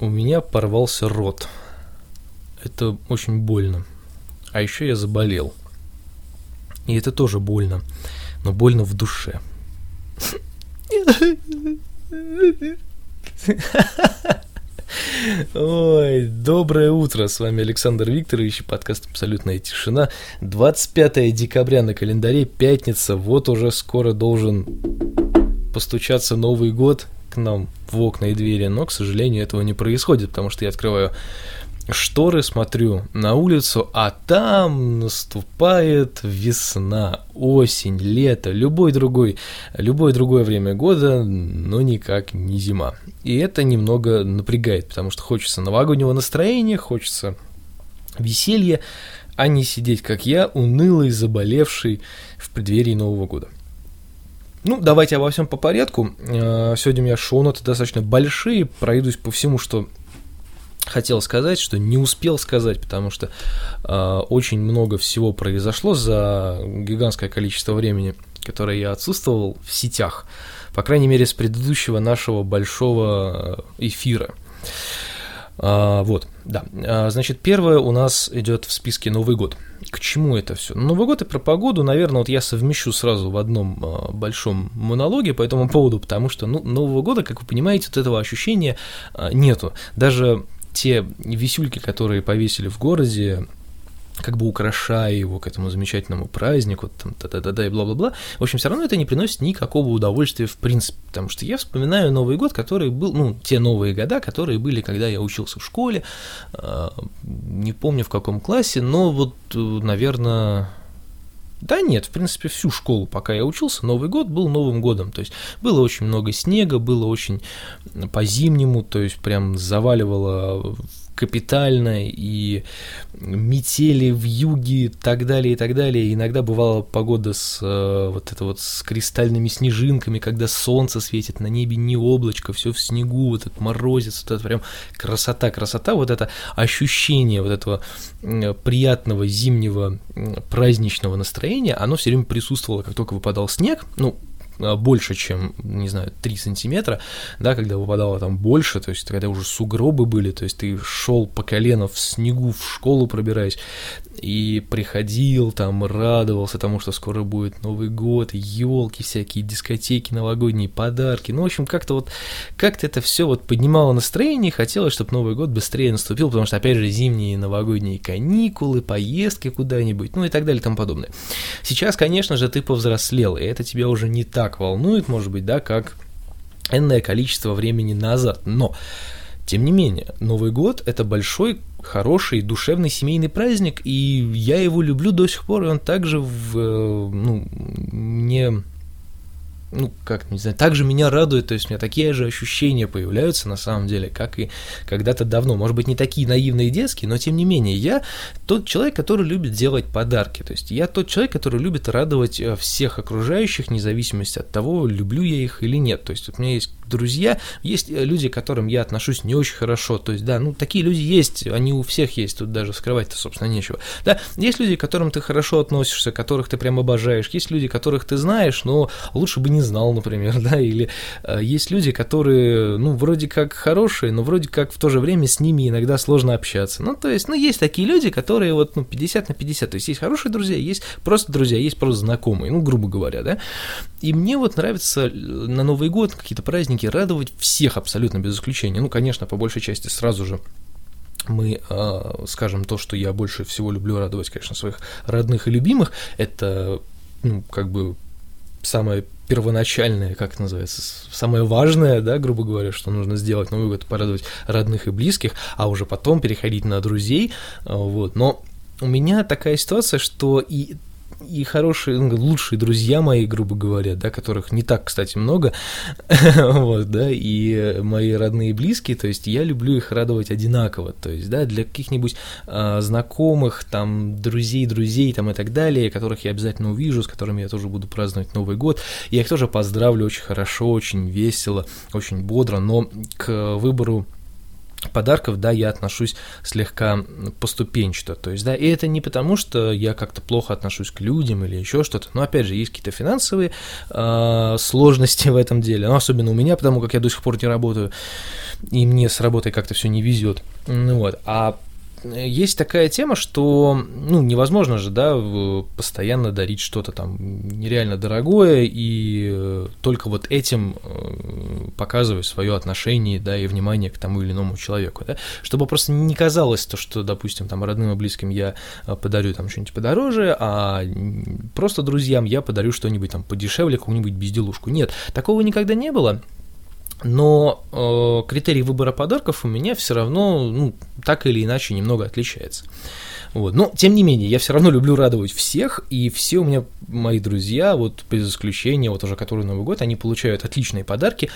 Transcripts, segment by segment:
у меня порвался рот. Это очень больно. А еще я заболел. И это тоже больно. Но больно в душе. Ой, доброе утро, с вами Александр Викторович, подкаст «Абсолютная тишина». 25 декабря на календаре, пятница, вот уже скоро должен постучаться Новый год к нам в окна и двери, но, к сожалению, этого не происходит, потому что я открываю шторы, смотрю на улицу, а там наступает весна, осень, лето, любой другой, любое другое время года, но никак не зима. И это немного напрягает, потому что хочется новогоднего настроения, хочется веселья, а не сидеть, как я, унылый, заболевший в преддверии Нового года. Ну, давайте обо всем по порядку. Э, сегодня у меня шоу-ноты достаточно большие, пройдусь по всему, что хотел сказать, что не успел сказать, потому что э, очень много всего произошло за гигантское количество времени, которое я отсутствовал в сетях, по крайней мере, с предыдущего нашего большого э, эфира. А, вот, да. А, значит, первое у нас идет в списке Новый год. К чему это все? Ну, Новый год и про погоду, наверное, вот я совмещу сразу в одном а, большом монологе по этому поводу, потому что, ну, Нового года, как вы понимаете, вот этого ощущения а, нету. Даже те висюльки, которые повесили в городе, как бы украшая его к этому замечательному празднику, там, та-та-та-та и бла-бла-бла. В общем, все равно это не приносит никакого удовольствия в принципе, потому что я вспоминаю Новый год, который был, ну, те новые года, которые были, когда я учился в школе, а, не помню в каком классе, но вот, э, наверное, да нет, в принципе, всю школу, пока я учился, Новый год был Новым годом. То есть было очень много снега, было очень по-зимнему, то есть прям заваливало капитально, и метели в юге и так далее, и так далее. Иногда бывала погода с э, вот это вот с кристальными снежинками, когда солнце светит, на небе не облачко, все в снегу, вот этот морозец, вот это прям красота, красота, вот это ощущение вот этого приятного зимнего праздничного настроения, оно все время присутствовало, как только выпадал снег, ну, больше, чем, не знаю, 3 сантиметра, да, когда выпадало там больше, то есть когда уже сугробы были, то есть ты шел по колено в снегу в школу пробираясь, и приходил там, радовался тому, что скоро будет Новый год, елки всякие, дискотеки, новогодние подарки. Ну, в общем, как-то вот, как-то это все вот поднимало настроение, хотелось, чтобы Новый год быстрее наступил, потому что, опять же, зимние новогодние каникулы, поездки куда-нибудь, ну и так далее и тому подобное. Сейчас, конечно же, ты повзрослел, и это тебя уже не так волнует, может быть, да, как энное количество времени назад, но тем не менее, Новый год – это большой, хороший, душевный семейный праздник, и я его люблю до сих пор, и он также в, э, ну, не ну, как, не знаю, также меня радует, то есть у меня такие же ощущения появляются на самом деле, как и когда-то давно. Может быть, не такие наивные детские, но тем не менее, я тот человек, который любит делать подарки, то есть я тот человек, который любит радовать э, всех окружающих, вне зависимости от того, люблю я их или нет. То есть у меня есть друзья, есть э, люди, к которым я отношусь не очень хорошо, то есть, да, ну, такие люди есть, они у всех есть, тут даже скрывать-то, собственно, нечего. Да, есть люди, к которым ты хорошо относишься, которых ты прям обожаешь, есть люди, которых ты знаешь, но лучше бы не знал, например, да, или э, есть люди, которые, ну, вроде как хорошие, но вроде как в то же время с ними иногда сложно общаться. Ну, то есть, ну, есть такие люди, которые вот, ну, 50 на 50, то есть есть хорошие друзья, есть просто друзья, есть просто знакомые, ну, грубо говоря, да. И мне вот нравится э, на Новый год, какие-то праздники радовать всех абсолютно без исключения. Ну, конечно, по большей части сразу же мы э, скажем то, что я больше всего люблю радовать, конечно, своих родных и любимых, это, ну, как бы самое первоначальное, как это называется, самое важное, да, грубо говоря, что нужно сделать Новый год, порадовать родных и близких, а уже потом переходить на друзей, а, вот, но у меня такая ситуация, что и и хорошие, ну, лучшие друзья мои, грубо говоря, да, которых не так, кстати, много, вот, да, и мои родные и близкие, то есть я люблю их радовать одинаково, то есть, да, для каких-нибудь э, знакомых, там, друзей, друзей, там, и так далее, которых я обязательно увижу, с которыми я тоже буду праздновать Новый год, я их тоже поздравлю очень хорошо, очень весело, очень бодро, но к выбору подарков, да, я отношусь слегка поступенчато. То есть, да, и это не потому, что я как-то плохо отношусь к людям или еще что-то. Но опять же, есть какие-то финансовые э, сложности в этом деле. Ну, особенно у меня, потому как я до сих пор не работаю, и мне с работой как-то все не везет. Ну, вот. А есть такая тема, что ну, невозможно же, да, постоянно дарить что-то там нереально дорогое и э, только вот этим показывать свое отношение, да, и внимание к тому или иному человеку, да, чтобы просто не казалось то, что, допустим, там родным и близким я э, подарю там что-нибудь подороже, а просто друзьям я подарю что-нибудь там подешевле, какую-нибудь безделушку. Нет, такого никогда не было. Но э, критерий выбора подарков у меня все равно, ну, так или иначе, немного отличается. Вот. Но, тем не менее, я все равно люблю радовать всех, и все у меня, мои друзья, вот без исключения, вот уже который Новый год, они получают отличные подарки,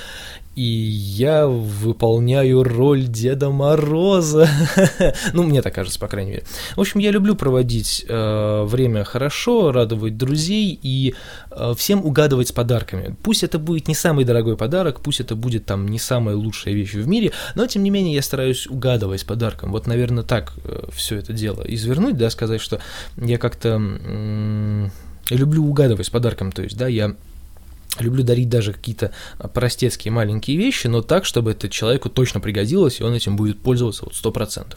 и я выполняю роль Деда Мороза. ну, мне так кажется, по крайней мере. В общем, я люблю проводить э, время хорошо, радовать друзей и э, всем угадывать с подарками. Пусть это будет не самый дорогой подарок, пусть это будет там не самая лучшая вещь в мире, но тем не менее я стараюсь угадывать подарком. Вот, наверное, так э, все это дело извернуть, да, сказать, что я как-то люблю угадывать с подарком, то есть, да, я Люблю дарить даже какие-то а, простецкие маленькие вещи, но так, чтобы это человеку точно пригодилось, и он этим будет пользоваться вот 100%.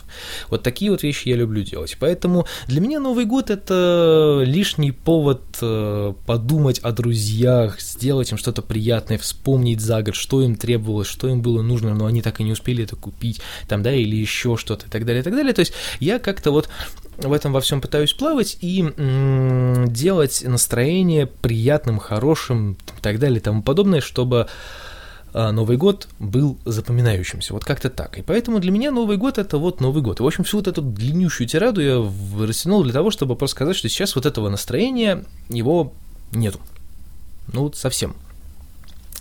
Вот такие вот вещи я люблю делать. Поэтому для меня Новый год – это лишний повод э, подумать о друзьях, сделать им что-то приятное, вспомнить за год, что им требовалось, что им было нужно, но они так и не успели это купить, там, да, или еще что-то и так далее, и так далее. То есть я как-то вот в этом во всем пытаюсь плавать и делать настроение приятным, хорошим и так далее и тому подобное, чтобы а, Новый год был запоминающимся. Вот как-то так. И поэтому для меня Новый год это вот Новый год. И, в общем, всю вот эту длиннющую тираду я растянул для того, чтобы просто сказать, что сейчас вот этого настроения его нету. Ну вот совсем.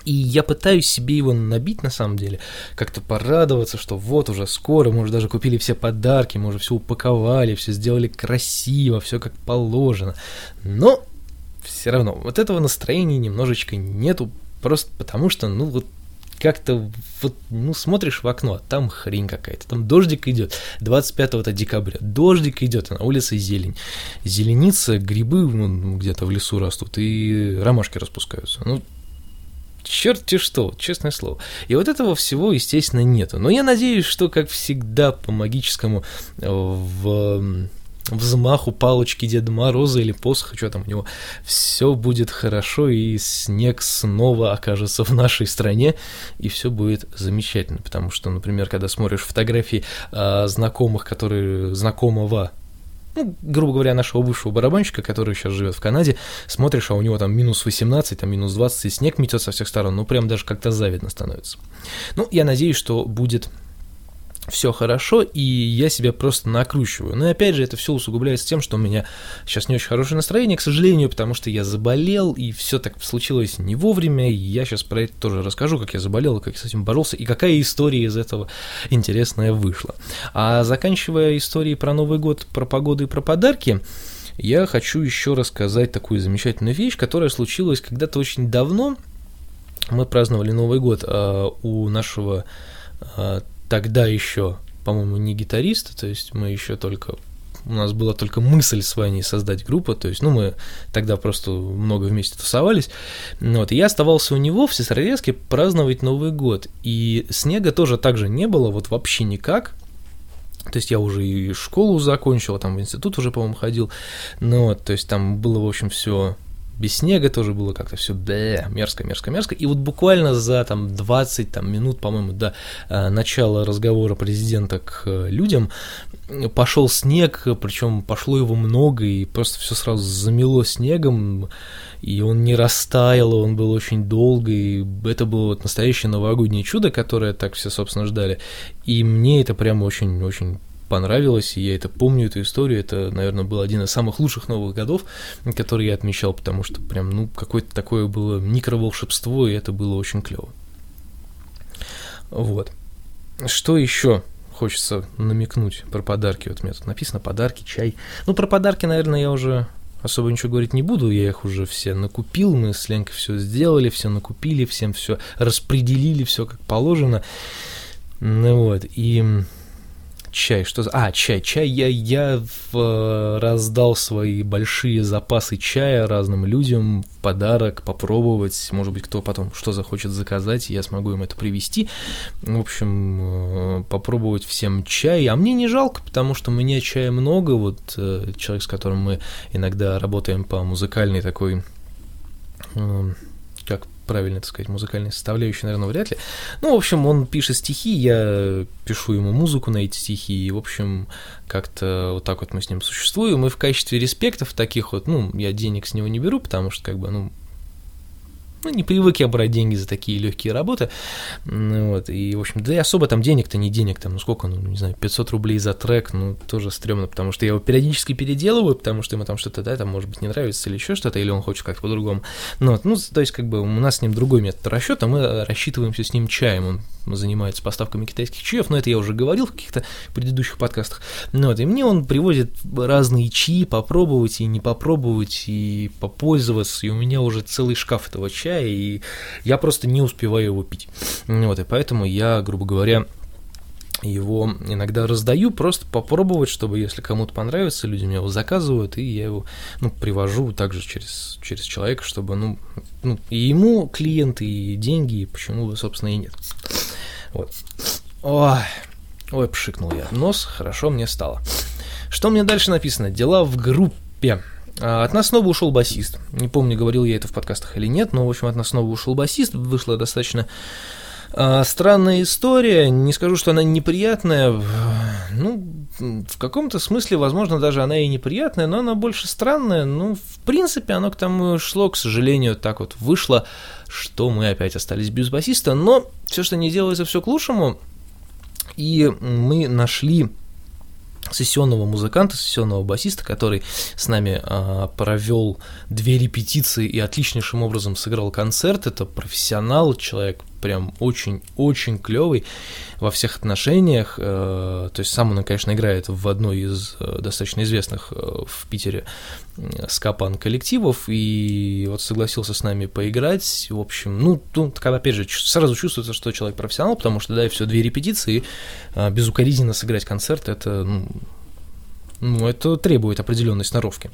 И я пытаюсь себе его набить на самом деле, как-то порадоваться, что вот уже скоро, мы уже даже купили все подарки, мы уже все упаковали, все сделали красиво, все как положено. Но все равно вот этого настроения немножечко нету, просто потому что, ну вот как-то вот, ну, смотришь в окно, а там хрень какая-то, там дождик идет, 25 декабря, дождик идет, а на улице зелень, зеленица, грибы ну, где-то в лесу растут, и ромашки распускаются, ну, черти что, честное слово. И вот этого всего, естественно, нету. Но я надеюсь, что, как всегда, по магическому э, в взмаху палочки Деда Мороза или посоха, что там у него, все будет хорошо, и снег снова окажется в нашей стране, и все будет замечательно, потому что, например, когда смотришь фотографии э, знакомых, которые знакомого ну, грубо говоря, нашего бывшего барабанщика, который сейчас живет в Канаде, смотришь, а у него там минус 18, там минус 20, и снег метет со всех сторон, ну, прям даже как-то завидно становится. Ну, я надеюсь, что будет все хорошо, и я себя просто накручиваю. Но опять же, это все усугубляется тем, что у меня сейчас не очень хорошее настроение, к сожалению, потому что я заболел, и все так случилось не вовремя, и я сейчас про это тоже расскажу, как я заболел, как я с этим боролся, и какая история из этого интересная вышла. А заканчивая историей про Новый год, про погоду и про подарки, я хочу еще рассказать такую замечательную вещь, которая случилась когда-то очень давно. Мы праздновали Новый год а, у нашего а, тогда еще, по-моему, не гитарист, то есть мы еще только у нас была только мысль с Ваней создать группу, то есть, ну, мы тогда просто много вместе тусовались, вот, и я оставался у него в Сестрорецке праздновать Новый год, и снега тоже так же не было, вот вообще никак, то есть я уже и школу закончил, там в институт уже, по-моему, ходил, ну вот, то есть там было, в общем, все без снега тоже было как-то все мерзко, мерзко, мерзко. И вот буквально за там 20 там, минут, по-моему, до э, начала разговора президента к э, людям пошел снег, причем пошло его много, и просто все сразу замело снегом, и он не растаял, он был очень долго, и это было вот настоящее новогоднее чудо, которое так все, собственно, ждали. И мне это прямо очень-очень понравилось, и я это помню, эту историю, это, наверное, был один из самых лучших новых годов, который я отмечал, потому что прям, ну, какое-то такое было микроволшебство, и это было очень клево. Вот. Что еще хочется намекнуть про подарки? Вот у меня тут написано подарки, чай. Ну, про подарки, наверное, я уже особо ничего говорить не буду, я их уже все накупил, мы с Ленкой все сделали, все накупили, всем все распределили, все как положено. Ну вот, и чай, что за... А, чай, чай, я, я в, э, раздал свои большие запасы чая разным людям в подарок, попробовать, может быть, кто потом что захочет заказать, я смогу им это привезти. В общем, э, попробовать всем чай, а мне не жалко, потому что меня чая много, вот э, человек, с которым мы иногда работаем по музыкальной такой правильно это сказать, музыкальной составляющей, наверное, вряд ли. Ну, в общем, он пишет стихи, я пишу ему музыку на эти стихи, и, в общем, как-то вот так вот мы с ним существуем, и в качестве респектов таких вот, ну, я денег с него не беру, потому что, как бы, ну, ну, не привык я брать деньги за такие легкие работы, вот, и, в общем, да и особо там денег-то не денег, там, ну, сколько, ну, не знаю, 500 рублей за трек, ну, тоже стрёмно, потому что я его периодически переделываю, потому что ему там что-то, да, там, может быть, не нравится или еще что-то, или он хочет как-то по-другому, ну, вот, ну, то есть, как бы, у нас с ним другой метод расчета, мы рассчитываемся с ним чаем, он занимается поставками китайских чаев, но это я уже говорил в каких-то предыдущих подкастах. Ну, вот, и мне он привозит разные чаи попробовать и не попробовать, и попользоваться, и у меня уже целый шкаф этого чая, и я просто не успеваю его пить. Ну, вот, и поэтому я, грубо говоря, его иногда раздаю, просто попробовать, чтобы если кому-то понравится, люди мне его заказывают, и я его ну, привожу также через, через человека, чтобы ну, ну, и ему клиенты, и деньги, и почему бы, собственно, и нет. Вот. Ой, ой, пшикнул я. Нос, хорошо мне стало. Что мне дальше написано? Дела в группе. А, от нас снова ушел басист. Не помню, говорил я это в подкастах или нет, но, в общем, от нас снова ушел басист. Вышла достаточно странная история, не скажу, что она неприятная, ну, в каком-то смысле, возможно, даже она и неприятная, но она больше странная, ну, в принципе, оно к тому шло, к сожалению, так вот вышло, что мы опять остались без басиста, но все, что не делается, все к лучшему, и мы нашли сессионного музыканта, сессионного басиста, который с нами а, провел две репетиции и отличнейшим образом сыграл концерт. Это профессионал, человек прям очень-очень клевый во всех отношениях. Э, то есть сам он, конечно, играет в одной из э, достаточно известных э, в Питере скапан коллективов, и вот согласился с нами поиграть. В общем, ну, тут, опять же, сразу чувствуется, что человек профессионал, потому что, да, и все две репетиции, безукоризненно сыграть концерт, это, ну, ну, это требует определенной сноровки.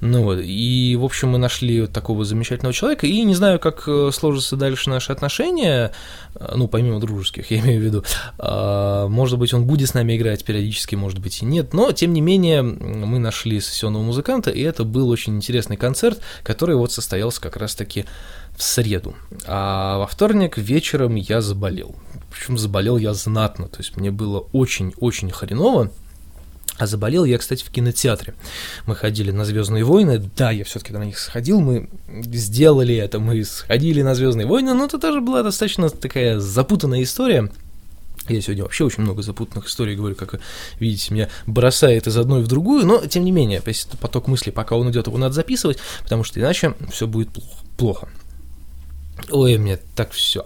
Ну вот, и, в общем, мы нашли такого замечательного человека, и не знаю, как э, сложатся дальше наши отношения, э, ну, помимо дружеских, я имею в виду, а, может быть, он будет с нами играть периодически, может быть, и нет, но, тем не менее, мы нашли сессионного музыканта, и это был очень интересный концерт, который вот состоялся как раз-таки в среду. А во вторник вечером я заболел. Причем заболел я знатно, то есть мне было очень-очень хреново, а заболел я, кстати, в кинотеатре. Мы ходили на Звездные войны. Да, я все-таки на них сходил. Мы сделали это. Мы сходили на Звездные войны. Но это тоже была достаточно такая запутанная история. Я сегодня вообще очень много запутанных историй говорю, как видите, меня бросает из одной в другую, но тем не менее, поток мыслей, пока он идет, его надо записывать, потому что иначе все будет плохо. Ой, мне так все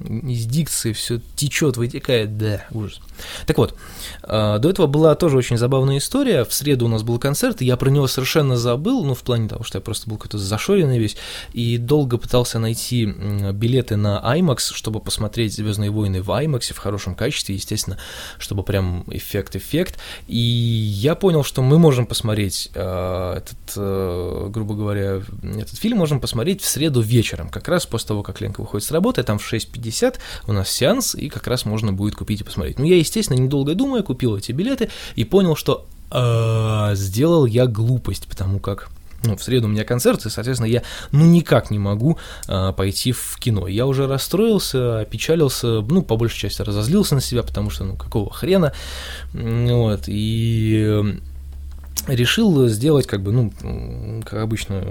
из дикции все течет, вытекает, да, ужас. Так вот, а, до этого была тоже очень забавная история. В среду у нас был концерт, и я про него совершенно забыл, ну, в плане того, что я просто был какой-то зашоренный весь, и долго пытался найти билеты на IMAX, чтобы посмотреть Звездные войны в IMAX в хорошем качестве, естественно, чтобы прям эффект-эффект. И я понял, что мы можем посмотреть э, этот, э, грубо говоря, этот фильм можем посмотреть в среду вечером, как раз после того, как Ленка выходит с работы, там в 6.50 50 у нас сеанс, и как раз можно будет купить и посмотреть. Ну, я, естественно, недолго думая, купил эти билеты и понял, что э, сделал я глупость, потому как ну, в среду у меня концерт, и, соответственно, я ну никак не могу а, пойти в кино. Я уже расстроился, опечалился, ну, по большей части разозлился на себя, потому что, ну, какого хрена, вот, и решил сделать, как бы, ну, как обычно,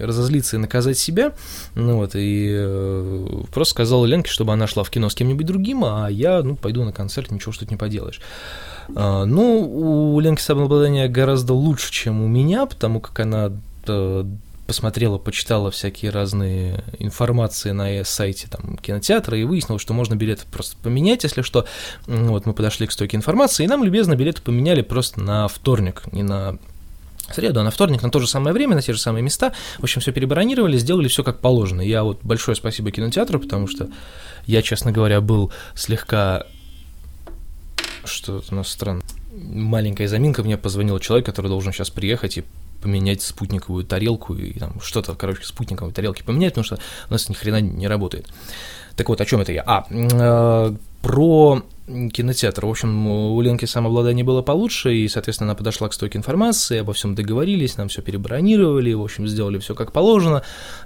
разозлиться и наказать себя, ну вот, и э, просто сказал Ленке, чтобы она шла в кино с кем-нибудь другим, а я, ну, пойду на концерт, ничего что тут не поделаешь. А, ну, у Ленки самообладание гораздо лучше, чем у меня, потому как она э, посмотрела, почитала всякие разные информации на сайте там, кинотеатра и выяснила, что можно билеты просто поменять, если что. Вот мы подошли к стойке информации, и нам любезно билеты поменяли просто на вторник, не на среду, а на вторник на то же самое время, на те же самые места. В общем, все перебронировали, сделали все как положено. Я вот большое спасибо кинотеатру, потому что я, честно говоря, был слегка... Что у нас странно. Маленькая заминка, мне позвонил человек, который должен сейчас приехать и поменять спутниковую тарелку и там что-то, короче, спутниковой тарелки поменять, потому что у нас ни хрена не работает. Так вот, о чем это я? А, э, про кинотеатр. В общем, у Ленки самообладание было получше, и, соответственно, она подошла к стойке информации, обо всем договорились, нам все перебронировали, в общем, сделали все как положено.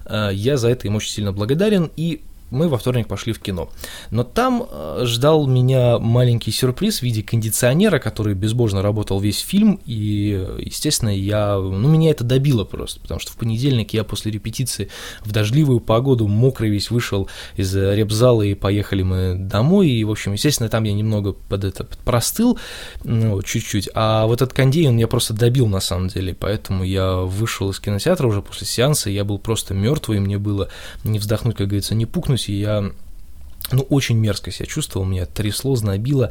Э, я за это им очень сильно благодарен, и мы во вторник пошли в кино. Но там э, ждал меня маленький сюрприз в виде кондиционера, который безбожно работал весь фильм, и, естественно, я, ну, меня это добило просто, потому что в понедельник я после репетиции в дождливую погоду, мокрый весь, вышел из репзала, и поехали мы домой, и, в общем, естественно, там я немного под это простыл, ну, чуть-чуть, а вот этот кондей, он меня просто добил, на самом деле, поэтому я вышел из кинотеатра уже после сеанса, я был просто мертвый, мне было не вздохнуть, как говорится, не пукнуть, и я ну, очень мерзко себя чувствовал, меня трясло, знобило,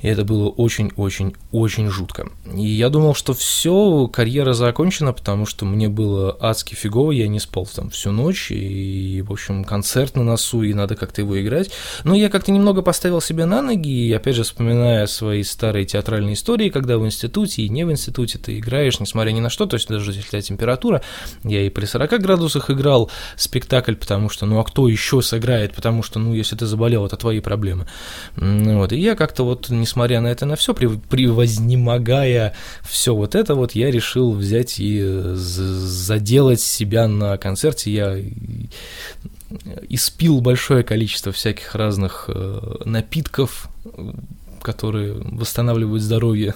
и это было очень-очень-очень жутко. И я думал, что все, карьера закончена, потому что мне было адски фигово, я не спал там всю ночь, и, в общем, концерт на носу, и надо как-то его играть. Но я как-то немного поставил себя на ноги, и, опять же, вспоминая свои старые театральные истории, когда в институте и не в институте ты играешь, несмотря ни на что, то есть даже если у тебя температура, я и при 40 градусах играл спектакль, потому что, ну а кто еще сыграет, потому что, ну, если ты заболел, это твои проблемы. Вот, и я как-то вот не несмотря на это на все, превознемогая все вот это вот, я решил взять и заделать себя на концерте. Я испил большое количество всяких разных э, напитков, которые восстанавливают здоровье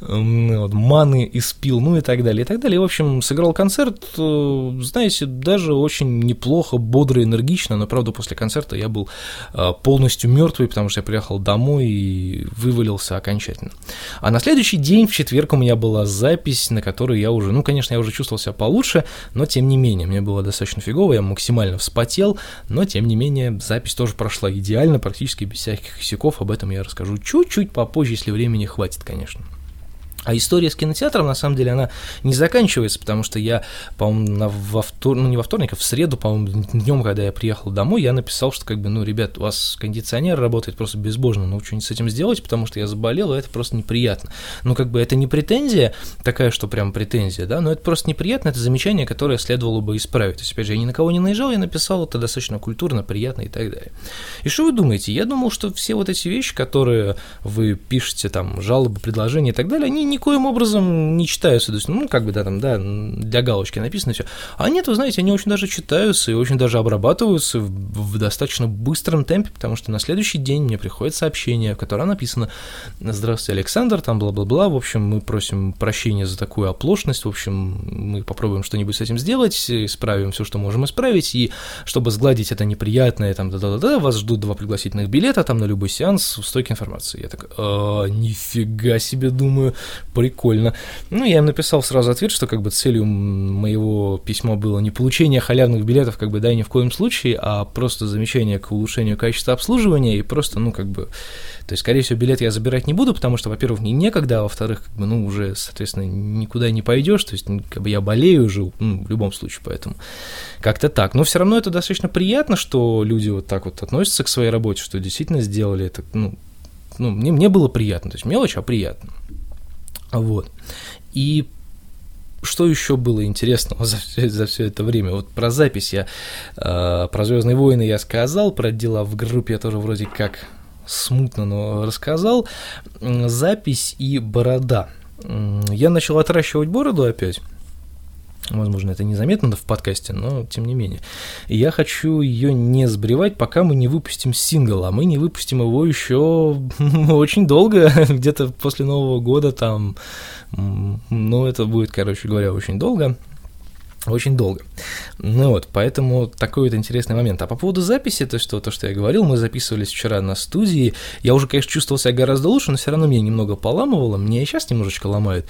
вот, маны испил, ну и так далее, и так далее. В общем, сыграл концерт, э, знаете, даже очень неплохо, бодро, энергично, но, правда, после концерта я был э, полностью мертвый, потому что я приехал домой и вывалился окончательно. А на следующий день, в четверг, у меня была запись, на которой я уже, ну, конечно, я уже чувствовал себя получше, но, тем не менее, мне было достаточно фигово, я максимально вспотел, но, тем не менее, запись тоже прошла идеально, практически без всяких косяков, об этом я расскажу чуть-чуть попозже, если времени хватит, конечно. А история с кинотеатром, на самом деле, она не заканчивается, потому что я, по-моему, во втор... ну не во вторник, а в среду, по-моему, днем, когда я приехал домой, я написал, что как бы, ну, ребят, у вас кондиционер работает просто безбожно, ну, что-нибудь с этим сделать, потому что я заболел, и это просто неприятно. Ну, как бы, это не претензия такая, что прям претензия, да, но это просто неприятно, это замечание, которое следовало бы исправить. То есть, опять же, я ни на кого не наезжал, я написал это достаточно культурно, приятно и так далее. И что вы думаете? Я думал, что все вот эти вещи, которые вы пишете, там, жалобы, предложения и так далее, они никоим образом не читаются, то есть, ну, как бы, да, там, да, для галочки написано все. А нет, вы знаете, они очень даже читаются и очень даже обрабатываются в, в достаточно быстром темпе, потому что на следующий день мне приходит сообщение, в котором написано «Здравствуйте, Александр», там, бла-бла-бла, в общем, мы просим прощения за такую оплошность, в общем, мы попробуем что-нибудь с этим сделать, исправим все, что можем исправить, и чтобы сгладить это неприятное, там, да-да-да, вас ждут два пригласительных билета, там, на любой сеанс в стойке информации. Я так, а, нифига себе, думаю, прикольно. Ну, я им написал сразу ответ, что как бы целью моего письма было не получение халявных билетов, как бы, да, ни в коем случае, а просто замечание к улучшению качества обслуживания и просто, ну, как бы, то есть, скорее всего, билет я забирать не буду, потому что, во-первых, не некогда, а во-вторых, как бы, ну, уже, соответственно, никуда не пойдешь, то есть, как бы я болею уже, ну, в любом случае, поэтому как-то так. Но все равно это достаточно приятно, что люди вот так вот относятся к своей работе, что действительно сделали это, ну, ну мне, мне было приятно, то есть мелочь, а приятно. Вот. И что еще было интересного за все, за все это время? Вот про запись я, э, про Звездные войны я сказал, про дела в группе я тоже вроде как смутно, но рассказал. Запись и борода. Я начал отращивать бороду опять. Возможно, это незаметно в подкасте, но тем не менее. я хочу ее не сбривать, пока мы не выпустим сингл, а мы не выпустим его еще очень долго, где-то после Нового года там, ну, это будет, короче говоря, очень долго. Очень долго. Ну вот, поэтому такой вот интересный момент. А по поводу записи, то, что, то, что я говорил, мы записывались вчера на студии. Я уже, конечно, чувствовал себя гораздо лучше, но все равно меня немного поламывало. Меня и сейчас немножечко ломает.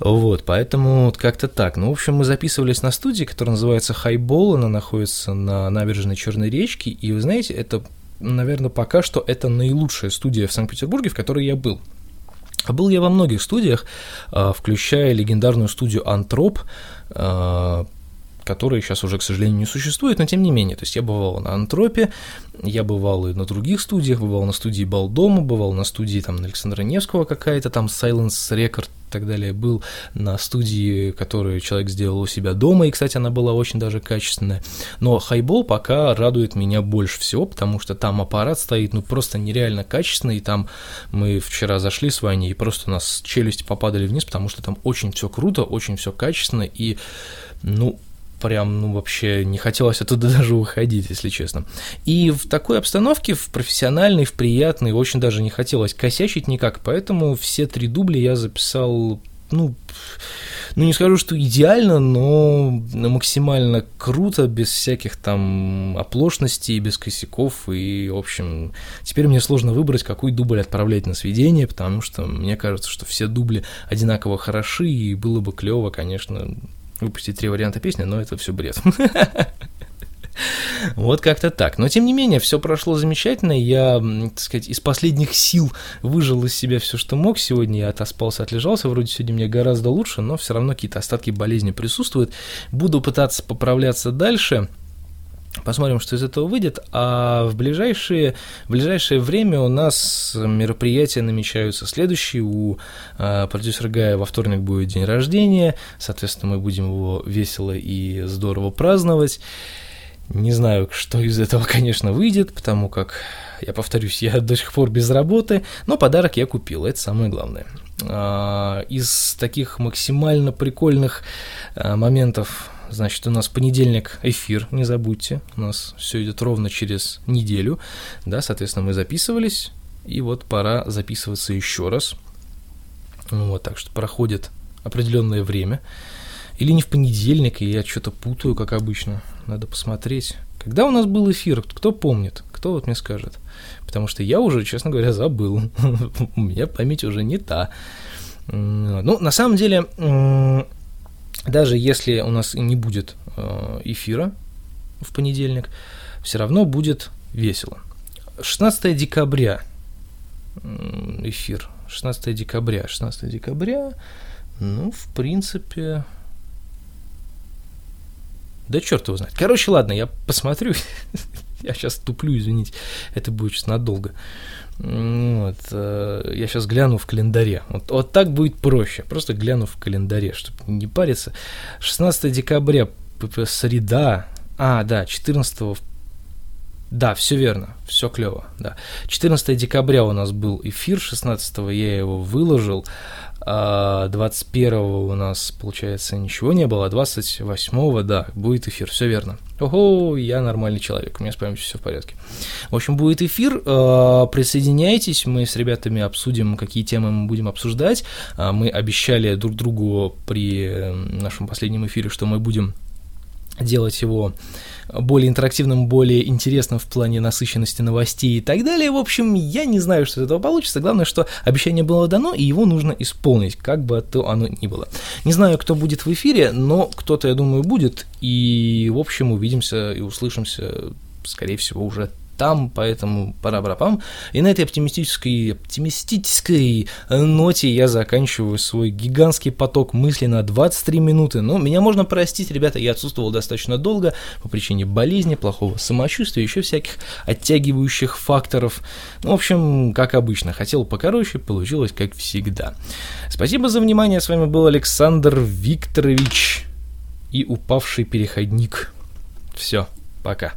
Вот, поэтому вот как-то так. Ну, в общем, мы записывались на студии, которая называется Хайбол, она находится на набережной Черной речки, и вы знаете, это, наверное, пока что это наилучшая студия в Санкт-Петербурге, в которой я был. А был я во многих студиях, а, включая легендарную студию Антроп, которая сейчас уже, к сожалению, не существует, но тем не менее. То есть я бывал на Антропе, я бывал и на других студиях, бывал на студии Балдома, бывал на студии там Александра Невского какая-то, там Silence Record и так далее, был на студии, которую человек сделал у себя дома, и, кстати, она была очень даже качественная. Но хайбол пока радует меня больше всего, потому что там аппарат стоит, ну, просто нереально качественный, и там мы вчера зашли с Ваней, и просто у нас челюсти попадали вниз, потому что там очень все круто, очень все качественно, и, ну, прям, ну, вообще не хотелось оттуда даже уходить, если честно. И в такой обстановке, в профессиональной, в приятной, очень даже не хотелось косячить никак, поэтому все три дубля я записал, ну, ну, не скажу, что идеально, но максимально круто, без всяких там оплошностей, без косяков, и, в общем, теперь мне сложно выбрать, какой дубль отправлять на сведение, потому что мне кажется, что все дубли одинаково хороши, и было бы клево, конечно, выпустить три варианта песни, но это все бред. Вот как-то так. Но тем не менее, все прошло замечательно. Я, так сказать, из последних сил выжил из себя все, что мог. Сегодня я отоспался, отлежался. Вроде сегодня мне гораздо лучше, но все равно какие-то остатки болезни присутствуют. Буду пытаться поправляться дальше. Посмотрим, что из этого выйдет. А в ближайшее, в ближайшее время у нас мероприятия намечаются следующие. У э, продюсера Гая во вторник будет день рождения. Соответственно, мы будем его весело и здорово праздновать. Не знаю, что из этого, конечно, выйдет, потому как, я повторюсь, я до сих пор без работы, но подарок я купил, это самое главное. А, из таких максимально прикольных а, моментов Значит, у нас понедельник эфир, не забудьте. У нас все идет ровно через неделю. Да, соответственно, мы записывались. И вот пора записываться еще раз. Вот, так что проходит определенное время. Или не в понедельник, и я что-то путаю, как обычно. Надо посмотреть. Когда у нас был эфир? Кто помнит? Кто вот мне скажет? Потому что я уже, честно говоря, забыл. У меня память уже не та. Ну, на самом деле, даже если у нас не будет э, эфира в понедельник, все равно будет весело. 16 декабря эфир. 16 декабря. 16 декабря, ну, в принципе... Да черт его знает. Короче, ладно, я посмотрю. я сейчас туплю, извините. Это будет сейчас надолго. Вот, э, я сейчас гляну в календаре. Вот, вот так будет проще. Просто гляну в календаре, чтобы не париться. 16 декабря, среда. А, да, 14 да, все верно, все клево, да. 14 декабря у нас был эфир, 16 я его выложил, 21 а, у нас, получается, ничего не было, 28 да, будет эфир, все верно. Ого, я нормальный человек, у меня с памятью все в порядке. В общем, будет эфир, а, присоединяйтесь, мы с ребятами обсудим, какие темы мы будем обсуждать. А, мы обещали друг другу при нашем последнем эфире, что мы будем делать его более интерактивным, более интересным в плане насыщенности новостей и так далее. В общем, я не знаю, что из этого получится. Главное, что обещание было дано, и его нужно исполнить, как бы то оно ни было. Не знаю, кто будет в эфире, но кто-то, я думаю, будет. И, в общем, увидимся и услышимся, скорее всего, уже там, поэтому пара-барапам. И на этой оптимистической, оптимистической ноте я заканчиваю свой гигантский поток мысли на 23 минуты. Но меня можно простить, ребята, я отсутствовал достаточно долго по причине болезни, плохого самочувствия, еще всяких оттягивающих факторов. Ну, в общем, как обычно, хотел покороче, получилось как всегда. Спасибо за внимание, с вами был Александр Викторович и упавший переходник. Все, пока.